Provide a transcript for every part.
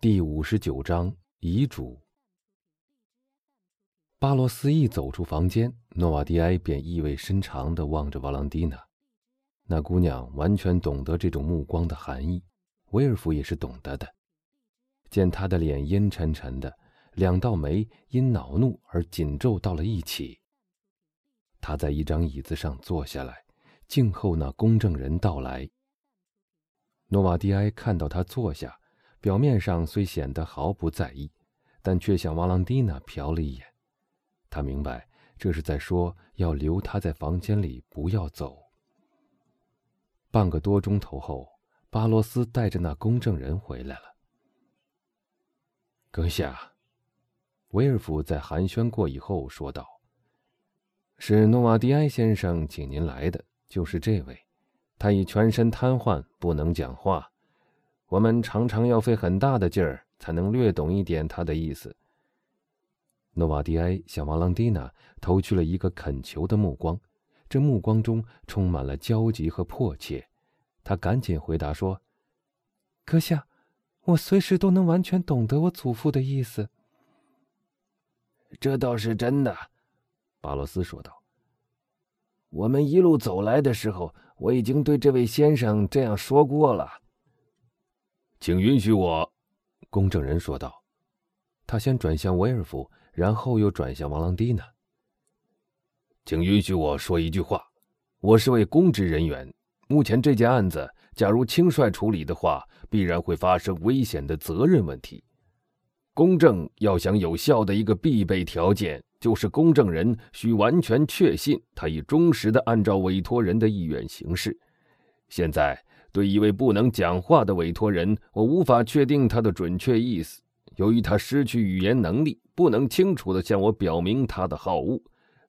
第五十九章遗嘱。巴罗斯一走出房间，诺瓦迪埃便意味深长地望着瓦朗蒂娜。那姑娘完全懂得这种目光的含义，威尔夫也是懂得的。见她的脸阴沉沉的，两道眉因恼怒而紧皱到了一起。他在一张椅子上坐下来，静候那公证人到来。诺瓦迪埃看到他坐下。表面上虽显得毫不在意，但却向瓦朗蒂娜瞟了一眼。他明白这是在说要留他在房间里，不要走。半个多钟头后，巴罗斯带着那公证人回来了。阁下，威尔夫在寒暄过以后说道：“是诺瓦迪埃先生请您来的，就是这位。他已全身瘫痪，不能讲话。”我们常常要费很大的劲儿才能略懂一点他的意思。诺瓦迪埃向瓦朗蒂娜投去了一个恳求的目光，这目光中充满了焦急和迫切。他赶紧回答说：“阁下，我随时都能完全懂得我祖父的意思。”这倒是真的，巴罗斯说道。我们一路走来的时候，我已经对这位先生这样说过了。请允许我，公证人说道。他先转向威尔夫，然后又转向王朗蒂娜。请允许我说一句话。我是位公职人员。目前这件案子，假如轻率处理的话，必然会发生危险的责任问题。公证要想有效的一个必备条件，就是公证人需完全确信他已忠实的按照委托人的意愿行事。现在。对一位不能讲话的委托人，我无法确定他的准确意思。由于他失去语言能力，不能清楚地向我表明他的好恶，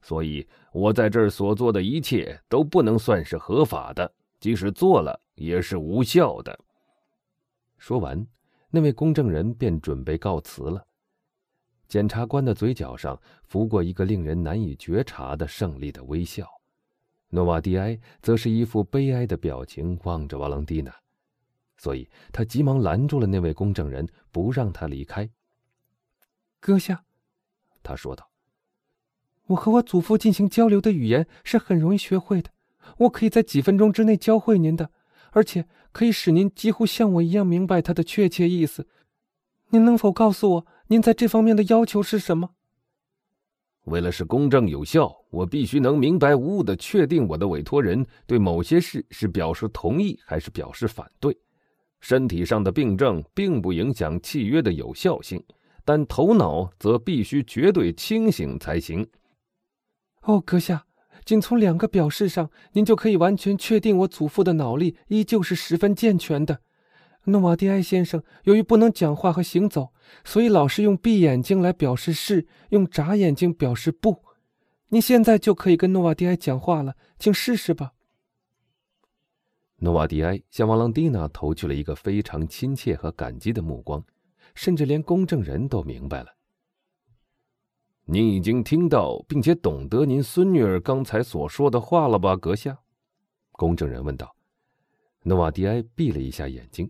所以我在这儿所做的一切都不能算是合法的，即使做了也是无效的。说完，那位公证人便准备告辞了。检察官的嘴角上拂过一个令人难以觉察的胜利的微笑。诺瓦蒂埃则是一副悲哀的表情望着瓦朗蒂娜，所以他急忙拦住了那位公证人，不让他离开。阁下，他说道：“我和我祖父进行交流的语言是很容易学会的，我可以在几分钟之内教会您的，而且可以使您几乎像我一样明白他的确切意思。您能否告诉我，您在这方面的要求是什么？”为了使公正有效，我必须能明白无误地确定我的委托人对某些事是表示同意还是表示反对。身体上的病症并不影响契约的有效性，但头脑则必须绝对清醒才行。哦，阁下，仅从两个表示上，您就可以完全确定我祖父的脑力依旧是十分健全的。诺瓦迪埃先生由于不能讲话和行走，所以老是用闭眼睛来表示是，用眨眼睛表示不。你现在就可以跟诺瓦迪埃讲话了，请试试吧。诺瓦迪埃向瓦朗蒂娜投去了一个非常亲切和感激的目光，甚至连公证人都明白了。您已经听到并且懂得您孙女儿刚才所说的话了吧，阁下？公证人问道。诺瓦迪埃闭了一下眼睛。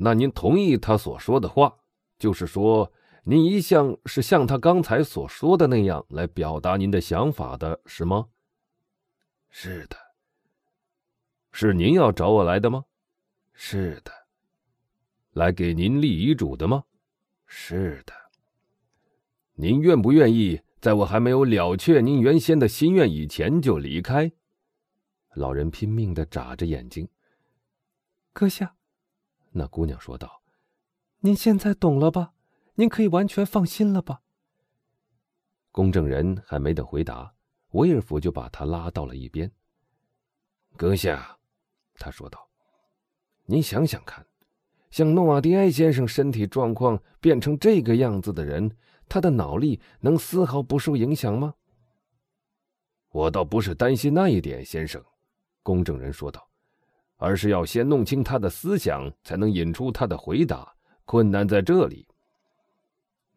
那您同意他所说的话，就是说，您一向是像他刚才所说的那样来表达您的想法的，是吗？是的。是您要找我来的吗？是的。来给您立遗嘱的吗？是的。您愿不愿意在我还没有了却您原先的心愿以前就离开？老人拼命的眨着眼睛。阁下。那姑娘说道：“您现在懂了吧？您可以完全放心了吧？”公证人还没等回答，威尔夫就把他拉到了一边。“阁下，”他说道，“您想想看，像诺瓦迪埃先生身体状况变成这个样子的人，他的脑力能丝毫不受影响吗？”“我倒不是担心那一点，先生。”公证人说道。而是要先弄清他的思想，才能引出他的回答。困难在这里。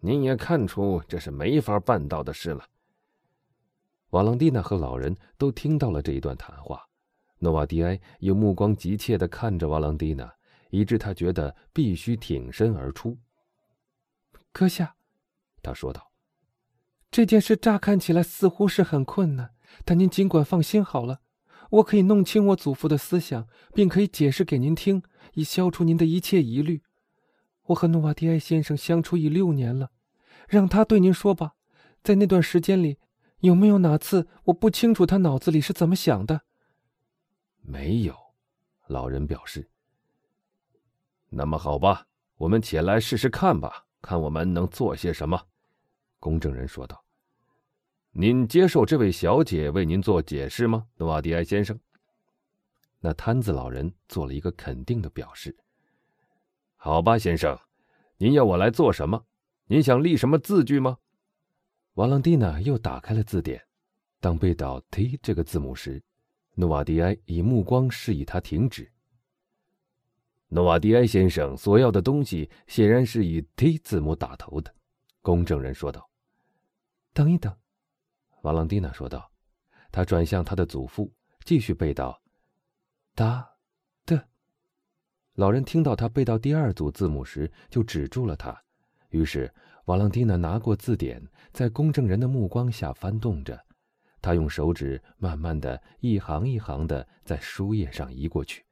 您也看出这是没法办到的事了。瓦朗蒂娜和老人都听到了这一段谈话。诺瓦迪埃用目光急切地看着瓦朗蒂娜，以致他觉得必须挺身而出。阁下，他说道：“这件事乍看起来似乎是很困难，但您尽管放心好了。我可以弄清我祖父的思想，并可以解释给您听，以消除您的一切疑虑。我和诺瓦迪埃先生相处已六年了，让他对您说吧。在那段时间里，有没有哪次我不清楚他脑子里是怎么想的？”没有，老人表示。那么好吧，我们且来试试看吧。看我们能做些什么，公证人说道。您接受这位小姐为您做解释吗，诺瓦迪埃先生？那摊子老人做了一个肯定的表示。好吧，先生，您要我来做什么？您想立什么字据吗？瓦朗蒂娜又打开了字典，当背到 T 这个字母时，诺瓦迪埃以目光示意他停止。诺瓦迪埃先生所要的东西显然是以 T 字母打头的，公证人说道。“等一等。”瓦朗蒂娜说道。他转向他的祖父，继续背道：“哒，的。”老人听到他背到第二组字母时，就止住了他。于是瓦朗蒂娜拿过字典，在公证人的目光下翻动着，他用手指慢慢的一行一行的在书页上移过去。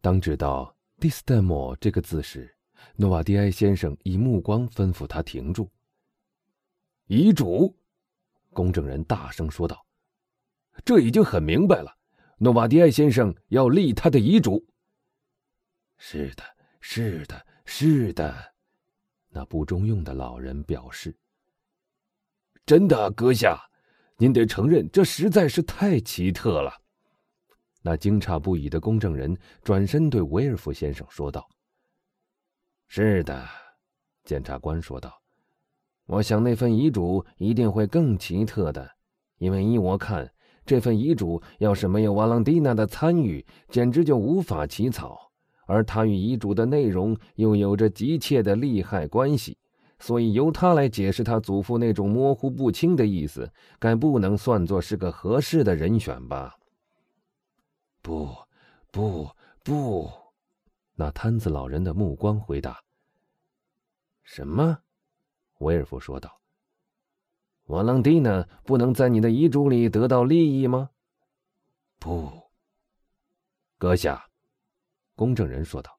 当指到。第斯代莫这个字时，诺瓦迪埃先生以目光吩咐他停住。遗嘱，公证人大声说道：“这已经很明白了，诺瓦迪埃先生要立他的遗嘱。”“是的，是的，是的。”那不中用的老人表示。“真的，阁下，您得承认，这实在是太奇特了。”那惊诧不已的公证人转身对维尔夫先生说道：“是的。”检察官说道：“我想那份遗嘱一定会更奇特的，因为依我看，这份遗嘱要是没有瓦朗蒂娜的参与，简直就无法起草。而他与遗嘱的内容又有着急切的利害关系，所以由他来解释他祖父那种模糊不清的意思，该不能算作是个合适的人选吧。”不，不，不！那摊子老人的目光回答：“什么？”威尔夫说道。“瓦朗蒂娜不能在你的遗嘱里得到利益吗？”“不。”阁下，公证人说道。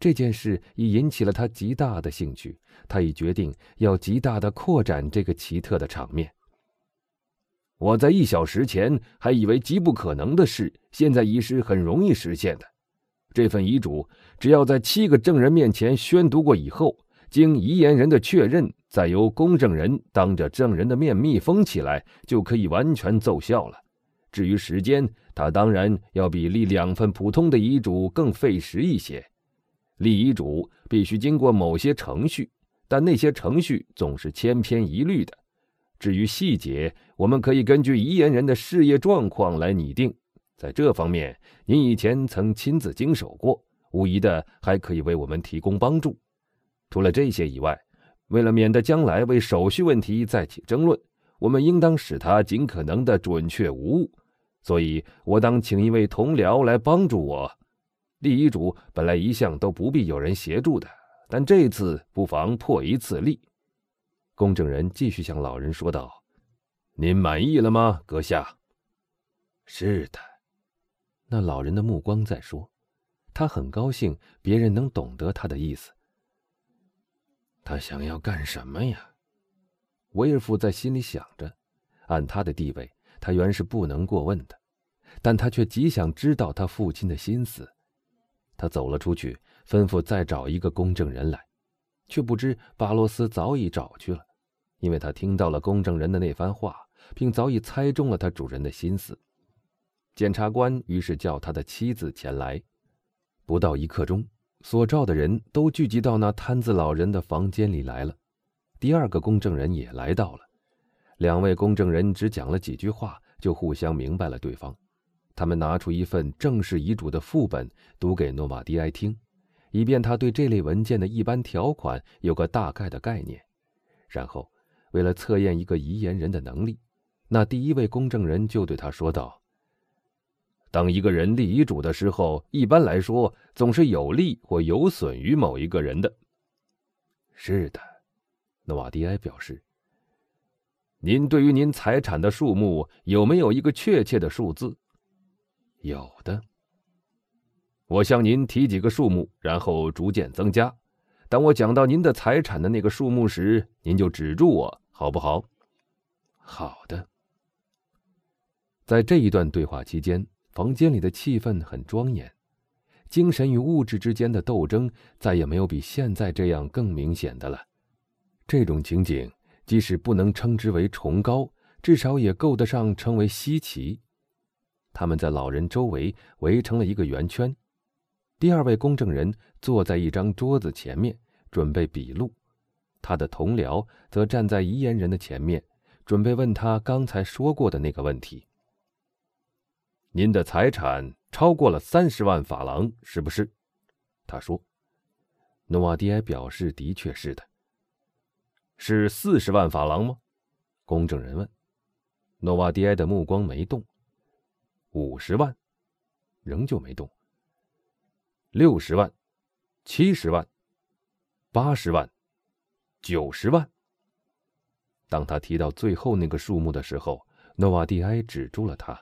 这件事已引起了他极大的兴趣，他已决定要极大的扩展这个奇特的场面。我在一小时前还以为极不可能的事，现在已是很容易实现的。这份遗嘱只要在七个证人面前宣读过以后，经遗言人的确认，再由公证人当着证人的面密封起来，就可以完全奏效了。至于时间，它当然要比立两份普通的遗嘱更费时一些。立遗嘱必须经过某些程序，但那些程序总是千篇一律的。至于细节，我们可以根据遗言人的事业状况来拟定。在这方面，您以前曾亲自经手过，无疑的还可以为我们提供帮助。除了这些以外，为了免得将来为手续问题再起争论，我们应当使它尽可能的准确无误。所以，我当请一位同僚来帮助我。立遗嘱本来一向都不必有人协助的，但这次不妨破一次例。公证人继续向老人说道：“您满意了吗，阁下？”“是的。”那老人的目光在说，他很高兴别人能懂得他的意思。他想要干什么呀？威尔夫在心里想着。按他的地位，他原是不能过问的，但他却极想知道他父亲的心思。他走了出去，吩咐再找一个公证人来，却不知巴罗斯早已找去了。因为他听到了公证人的那番话，并早已猜中了他主人的心思，检察官于是叫他的妻子前来。不到一刻钟，所召的人都聚集到那摊子老人的房间里来了。第二个公证人也来到了。两位公证人只讲了几句话，就互相明白了对方。他们拿出一份正式遗嘱的副本，读给诺瓦迪埃听，以便他对这类文件的一般条款有个大概的概念。然后。为了测验一个遗言人的能力，那第一位公证人就对他说道：“当一个人立遗嘱的时候，一般来说，总是有利或有损于某一个人的。是的，诺瓦迪埃表示。您对于您财产的数目有没有一个确切的数字？有的。我向您提几个数目，然后逐渐增加。当我讲到您的财产的那个数目时，您就止住我，好不好？好的。在这一段对话期间，房间里的气氛很庄严，精神与物质之间的斗争再也没有比现在这样更明显的了。这种情景。即使不能称之为崇高，至少也够得上称为稀奇。他们在老人周围围成了一个圆圈，第二位公证人坐在一张桌子前面，准备笔录；他的同僚则站在遗言人的前面，准备问他刚才说过的那个问题：“您的财产超过了三十万法郎，是不是？”他说。诺瓦迪埃表示：“的确是的。”是四十万法郎吗？公证人问。诺瓦迪埃的目光没动。五十万，仍旧没动。六十万，七十万，八十万，九十万。当他提到最后那个数目的时候，诺瓦迪埃止住了他。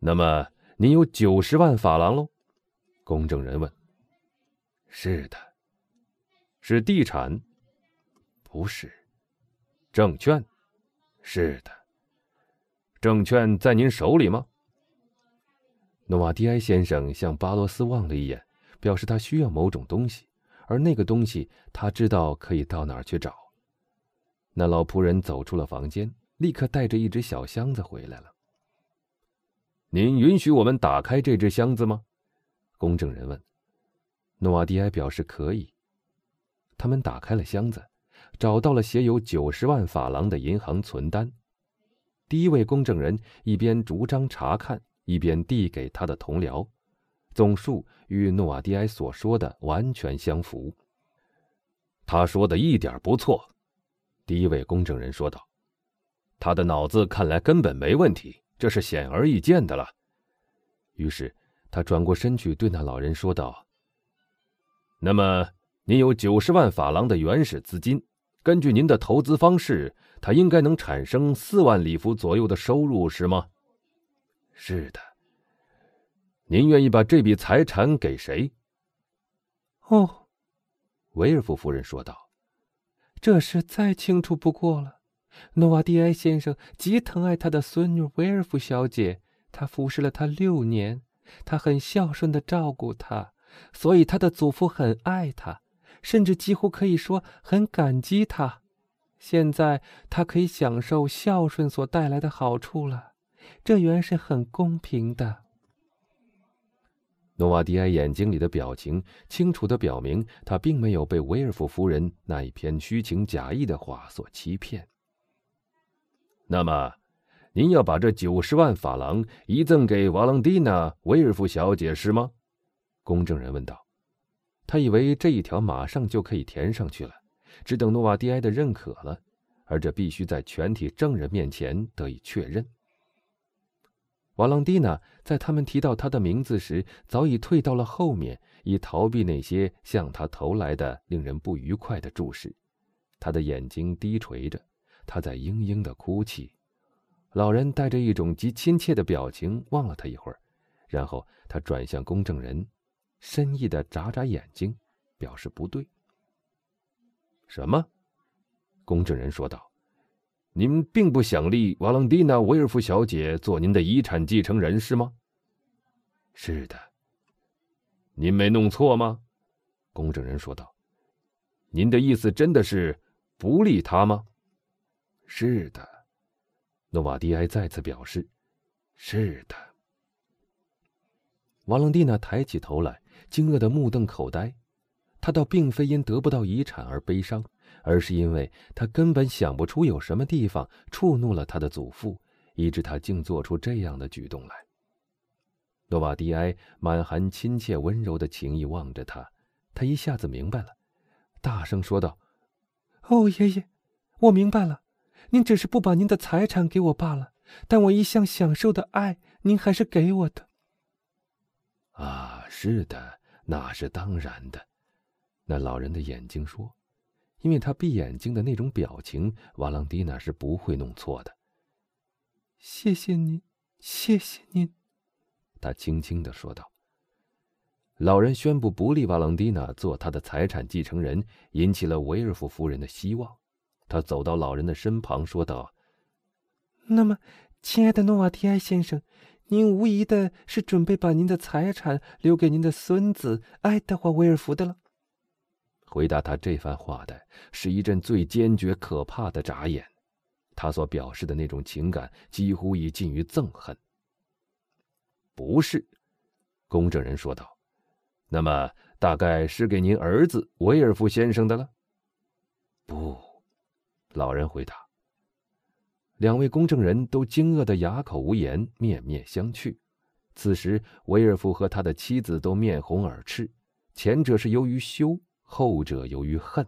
那么，您有九十万法郎喽？公证人问。是的，是地产。不是，证券，是的，证券在您手里吗？诺瓦迪埃先生向巴罗斯望了一眼，表示他需要某种东西，而那个东西他知道可以到哪儿去找。那老仆人走出了房间，立刻带着一只小箱子回来了。您允许我们打开这只箱子吗？公证人问。诺瓦迪埃表示可以。他们打开了箱子。找到了写有九十万法郎的银行存单。第一位公证人一边逐张查看，一边递给他的同僚，总数与诺瓦迪埃所说的完全相符。他说的一点不错，第一位公证人说道：“他的脑子看来根本没问题，这是显而易见的了。”于是他转过身去对那老人说道：“那么，您有九十万法郎的原始资金？”根据您的投资方式，他应该能产生四万里弗左右的收入，是吗？是的。您愿意把这笔财产给谁？哦，维尔夫夫人说道：“这事再清楚不过了。诺瓦蒂埃先生极疼爱他的孙女威尔夫小姐，他服侍了她六年，他很孝顺的照顾她，所以他的祖父很爱他。”甚至几乎可以说很感激他，现在他可以享受孝顺所带来的好处了，这原是很公平的。诺瓦迪埃眼睛里的表情清楚的表明，他并没有被威尔夫夫人那一篇虚情假意的话所欺骗。那么，您要把这九十万法郎遗赠给瓦朗蒂娜·威尔夫小姐是吗？公证人问道。他以为这一条马上就可以填上去了，只等诺瓦迪埃的认可了，而这必须在全体证人面前得以确认。瓦朗蒂娜在他们提到他的名字时，早已退到了后面，以逃避那些向他投来的令人不愉快的注视。他的眼睛低垂着，他在嘤嘤的哭泣。老人带着一种极亲切的表情望了他一会儿，然后他转向公证人。深意的眨眨眼睛，表示不对。什么？公证人说道：“您并不想立瓦朗蒂娜·维尔夫小姐做您的遗产继承人，是吗？”“是的。”“您没弄错吗？”公证人说道。“您的意思真的是不立她吗？”“是的。”诺瓦迪埃再次表示：“是的。”瓦朗蒂娜抬起头来。惊愕的目瞪口呆，他倒并非因得不到遗产而悲伤，而是因为他根本想不出有什么地方触怒了他的祖父，以致他竟做出这样的举动来。诺瓦迪埃满含亲切温柔的情意望着他，他一下子明白了，大声说道：“哦，爷爷，我明白了，您只是不把您的财产给我罢了，但我一向享受的爱，您还是给我的。”啊。是的，那是当然的。那老人的眼睛说：“因为他闭眼睛的那种表情，瓦朗蒂娜是不会弄错的。”谢谢您，谢谢您，他轻轻的说道。老人宣布不立瓦朗蒂娜做他的财产继承人，引起了维尔夫夫人的希望。他走到老人的身旁，说道：“那么，亲爱的诺瓦提埃先生，您无疑的是准备把您的财产留给您的孙子爱德华·威尔福的了。”回答他这番话的是一阵最坚决、可怕的眨眼。他所表示的那种情感几乎已近于憎恨。不是，公证人说道。那么，大概是给您儿子威尔夫先生的了。不，老人回答。两位公证人都惊愕的哑口无言，面面相觑。此时，维尔夫和他的妻子都面红耳赤，前者是由于羞，后者由于恨。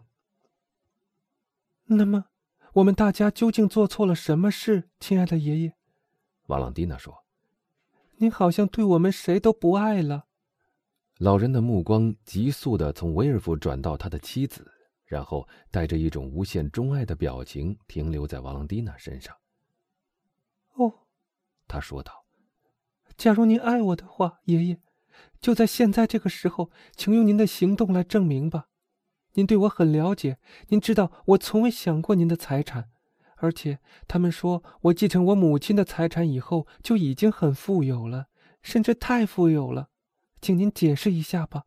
那么，我们大家究竟做错了什么事，亲爱的爷爷？瓦朗蒂娜说：“您好像对我们谁都不爱了。”老人的目光急速的从维尔夫转到他的妻子，然后带着一种无限钟爱的表情停留在瓦朗蒂娜身上。哦，他说道：“假如您爱我的话，爷爷，就在现在这个时候，请用您的行动来证明吧。您对我很了解，您知道我从未想过您的财产，而且他们说我继承我母亲的财产以后就已经很富有了，甚至太富有了。”请您解释一下吧。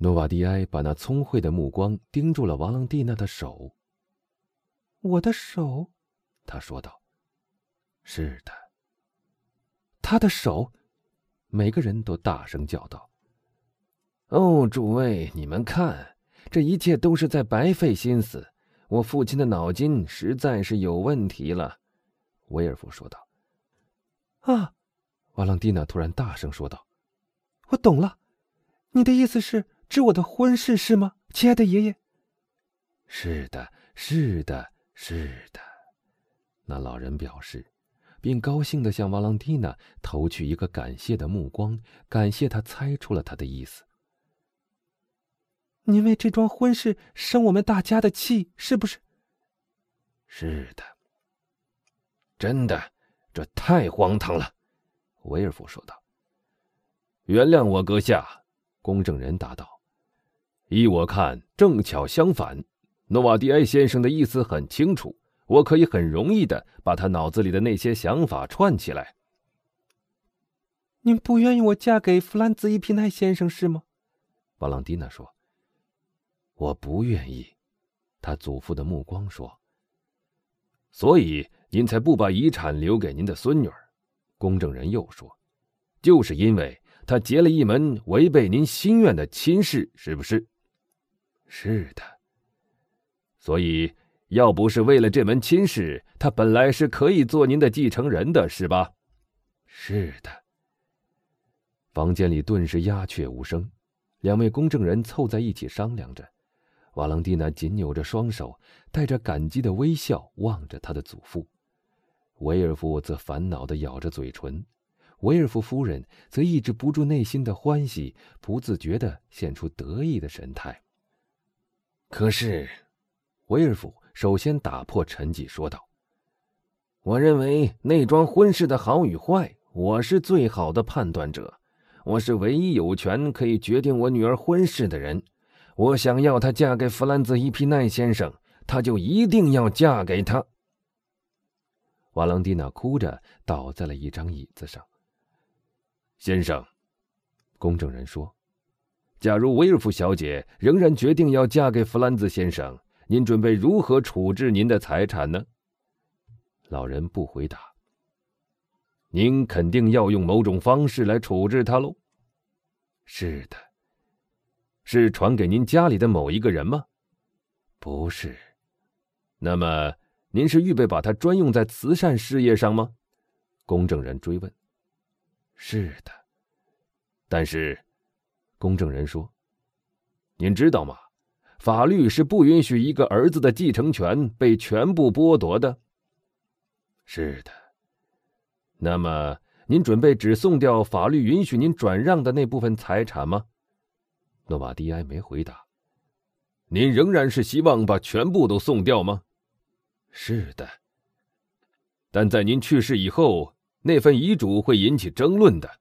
诺瓦迪埃把那聪慧的目光盯住了瓦朗蒂娜的手。我的手，他说道。是的，他的手。每个人都大声叫道：“哦，诸位，你们看，这一切都是在白费心思。我父亲的脑筋实在是有问题了。”威尔夫说道。啊！瓦朗蒂娜突然大声说道。我懂了，你的意思是指我的婚事是吗，亲爱的爷爷？是的，是的，是的。那老人表示，并高兴地向瓦朗蒂娜投去一个感谢的目光，感谢他猜出了他的意思。您为这桩婚事生我们大家的气，是不是？是的。真的，这太荒唐了，维尔夫说道。原谅我，阁下。公证人答道：“依我看，正巧相反。诺瓦迪埃先生的意思很清楚，我可以很容易的把他脑子里的那些想法串起来。”您不愿意我嫁给弗兰兹伊皮奈先生是吗？瓦朗蒂娜说：“我不愿意。”他祖父的目光说：“所以您才不把遗产留给您的孙女儿。”公证人又说：“就是因为。”他结了一门违背您心愿的亲事，是不是？是的。所以，要不是为了这门亲事，他本来是可以做您的继承人的，是吧？是的。房间里顿时鸦雀无声，两位公证人凑在一起商量着。瓦朗蒂娜紧扭着双手，带着感激的微笑望着他的祖父，维尔夫则烦恼的咬着嘴唇。维尔夫夫人则抑制不住内心的欢喜，不自觉地现出得意的神态。可是，威尔夫首先打破沉寂，说道：“我认为那桩婚事的好与坏，我是最好的判断者。我是唯一有权可以决定我女儿婚事的人。我想要她嫁给弗兰兹·伊皮奈先生，她就一定要嫁给他。”瓦朗蒂娜哭着倒在了一张椅子上。先生，公证人说：“假如威尔夫小姐仍然决定要嫁给弗兰兹先生，您准备如何处置您的财产呢？”老人不回答。您肯定要用某种方式来处置他喽？是的。是传给您家里的某一个人吗？不是。那么，您是预备把它专用在慈善事业上吗？公证人追问。是的，但是，公证人说：“您知道吗？法律是不允许一个儿子的继承权被全部剥夺的。”是的。那么，您准备只送掉法律允许您转让的那部分财产吗？诺瓦迪埃没回答。您仍然是希望把全部都送掉吗？是的。但在您去世以后，那份遗嘱会引起争论的。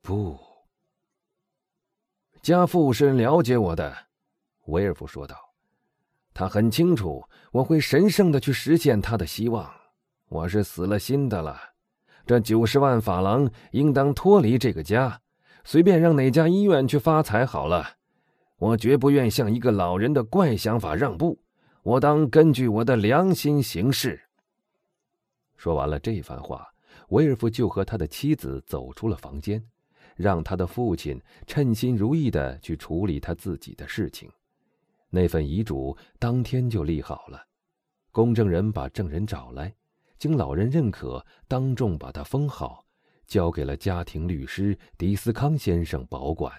不，家父是了解我的，维尔夫说道。他很清楚我会神圣的去实现他的希望。我是死了心的了。这九十万法郎应当脱离这个家，随便让哪家医院去发财好了。我绝不愿向一个老人的怪想法让步。我当根据我的良心行事。说完了这番话，维尔夫就和他的妻子走出了房间，让他的父亲称心如意的去处理他自己的事情。那份遗嘱当天就立好了，公证人把证人找来。经老人认可，当众把它封好，交给了家庭律师迪斯康先生保管。